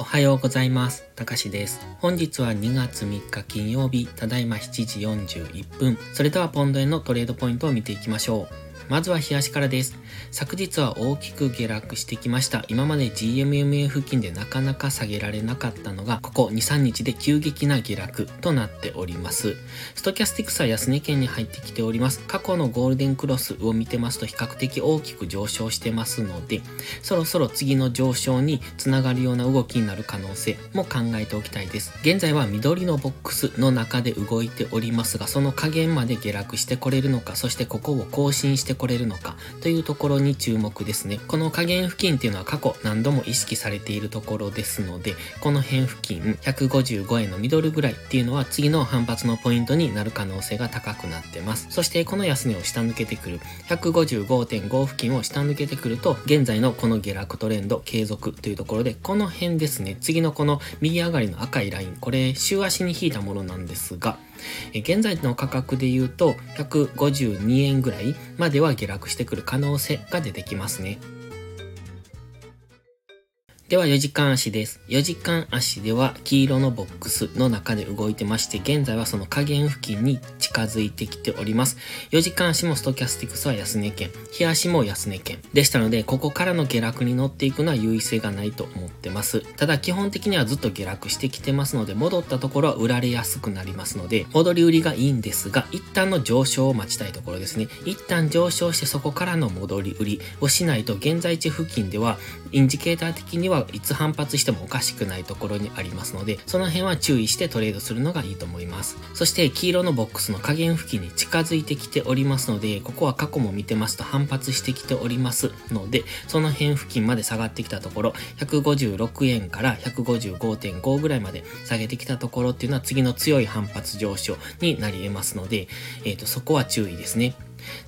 おはようございます。たかしです。本日は2月3日金曜日、ただいま7時41分。それではポンド円のトレードポイントを見ていきましょう。まずは冷やしからです。昨日は大きく下落してきました。今まで GMMA 付近でなかなか下げられなかったのが、ここ2、3日で急激な下落となっております。ストキャスティクスは安値圏に入ってきております。過去のゴールデンクロスを見てますと比較的大きく上昇してますので、そろそろ次の上昇につながるような動きになる可能性も考えておきたいです。現在は緑のボックスの中で動いておりますが、その加減まで下落してこれるのか、そしてここを更新して来れるのかというところに注目ですね。この加減付近っていうのは過去何度も意識されているところですので、この辺付近155円のミドルぐらいっていうのは次の反発のポイントになる可能性が高くなってます。そしてこの安値を下抜けてくる155.5付近を下抜けてくると、現在のこの下落トレンド継続というところで、この辺ですね、次のこの右上がりの赤いライン、これ週足に引いたものなんですが、現在の価格で言うと152円ぐらいまでは下落してくる可能性が出てきますね。では4時間足です。4時間足では黄色のボックスの中で動いてまして、現在はその下限付近に近づいてきております。4時間足もストキャスティクスは安値圏、日足も安値圏でしたので、ここからの下落に乗っていくのは優位性がないと思ってます。ただ基本的にはずっと下落してきてますので、戻ったところは売られやすくなりますので、戻り売りがいいんですが、一旦の上昇を待ちたいところですね。一旦上昇してそこからの戻り売りをしないと、現在地付近では、インジケーター的にはいつ反発してもおかしくないところにありますので、その辺は注意してトレードするのがいいと思います。そして黄色のボックスの下限付近に近づいてきておりますので、ここは過去も見てますと反発してきておりますので、その辺付近まで下がってきたところ、156円から155.5ぐらいまで下げてきたところっていうのは次の強い反発上昇になり得ますので、えっ、ー、と、そこは注意ですね。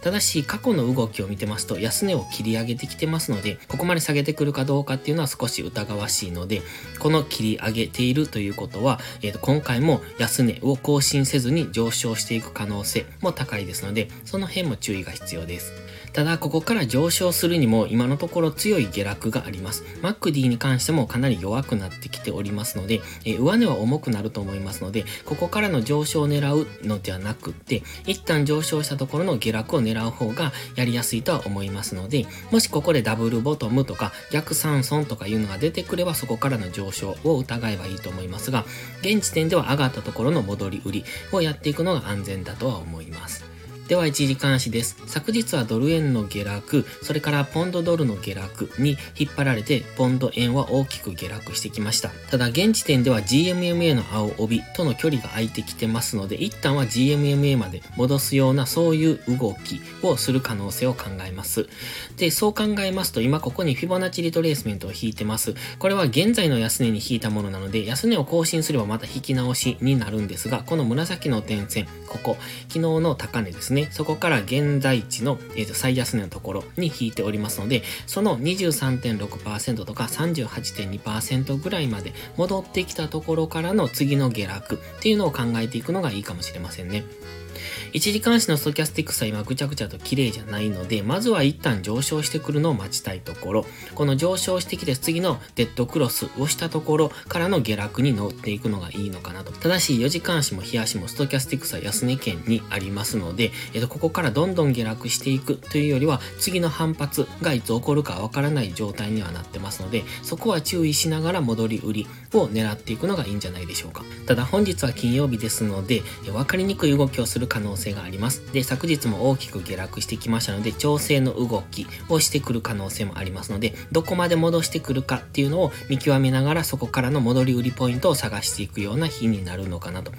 ただし、過去の動きを見てますと、安値を切り上げてきてますので、ここまで下げてくるかどうかっていうのは少し疑わしいので、この切り上げているということは、えー、と今回も安値を更新せずに上昇していく可能性も高いですので、その辺も注意が必要です。ただ、ここから上昇するにも今のところ強い下落があります。MacD に関してもかなり弱くなってきておりますので、えー、上値は重くなると思いますので、ここからの上昇を狙うのではなくって、一旦上昇したところの下落を狙う方がやりやすいとは思いますので、もしここでダブルボトムとか逆三損とかいうのが出てくればそこからの上昇を疑えばいいと思いますが、現時点では上がったところの戻り売りをやっていくのが安全だとは思います。では一時監視です。昨日はドル円の下落、それからポンドドルの下落に引っ張られて、ポンド円は大きく下落してきました。ただ現時点では GMMA の青帯との距離が空いてきてますので、一旦は GMMA まで戻すようなそういう動きをする可能性を考えます。で、そう考えますと、今ここにフィボナッチリトレースメントを引いてます。これは現在の安値に引いたものなので、安値を更新すればまた引き直しになるんですが、この紫の点線、ここ、昨日の高値ですね。そこから現在地の、えー、と最安値のところに引いておりますので、その23.6%とか38.2%ぐらいまで戻ってきたところからの次の下落っていうのを考えていくのがいいかもしれませんね。1時間足のストキャスティックスは今ぐちゃぐちゃと綺麗じゃないので、まずは一旦上昇してくるのを待ちたいところ、この上昇してきて次のデッドクロスをしたところからの下落に乗っていくのがいいのかなと。ただし、4時間足も日足もストキャスティックスは安値圏にありますので、えっと、ここからどんどん下落していくというよりは、次の反発がいつ起こるかわからない状態にはなってますので、そこは注意しながら戻り売りを狙っていくのがいいんじゃないでしょうか。ただ本日は金曜日ですので、分かりにくい動きをする可能性性があります。で、昨日も大きく下落してきましたので、調整の動きをしてくる可能性もありますので、どこまで戻してくるかっていうのを見極めながら、そこからの戻り売りポイントを探していくような日になるのかなと。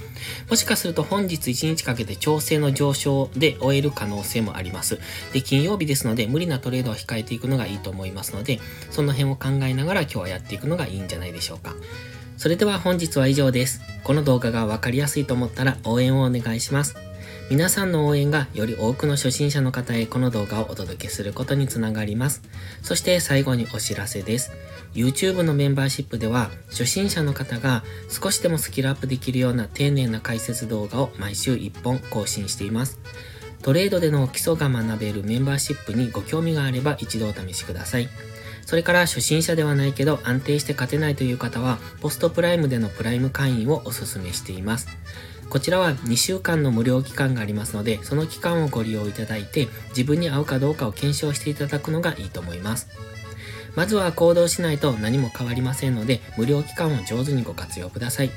もしかすると本日1日かけて調整の上昇で終える可能性もあります。で、金曜日ですので、無理なトレードは控えていくのがいいと思いますので、その辺を考えながら今日はやっていくのがいいんじゃないでしょうか。それでは本日は以上です。この動画がわかりやすいと思ったら応援をお願いします。皆さんの応援がより多くの初心者の方へこの動画をお届けすることにつながります。そして最後にお知らせです。YouTube のメンバーシップでは初心者の方が少しでもスキルアップできるような丁寧な解説動画を毎週1本更新しています。トレードでの基礎が学べるメンバーシップにご興味があれば一度お試しください。それから初心者ではないけど安定して勝てないという方は、ポストプライムでのプライム会員をお勧めしています。こちらは2週間の無料期間がありますので、その期間をご利用いただいて、自分に合うかどうかを検証していただくのがいいと思います。まずは行動しないと何も変わりませんので、無料期間を上手にご活用ください。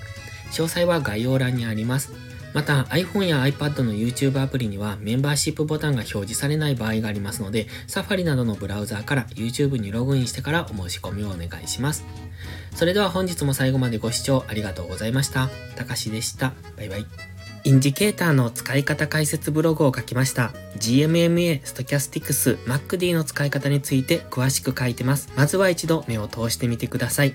詳細は概要欄にあります。また iPhone や iPad の YouTube アプリにはメンバーシップボタンが表示されない場合がありますので、Safari などのブラウザーから YouTube にログインしてからお申し込みをお願いします。それでは本日も最後までご視聴ありがとうございました。たかしでした。バイバイ。インジケーターの使い方解説ブログを書きました。GMMA、Stochastics、MacD の使い方について詳しく書いてます。まずは一度目を通してみてください。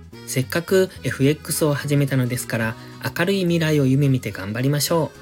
せっかく FX を始めたのですから明るい未来を夢見て頑張りましょう。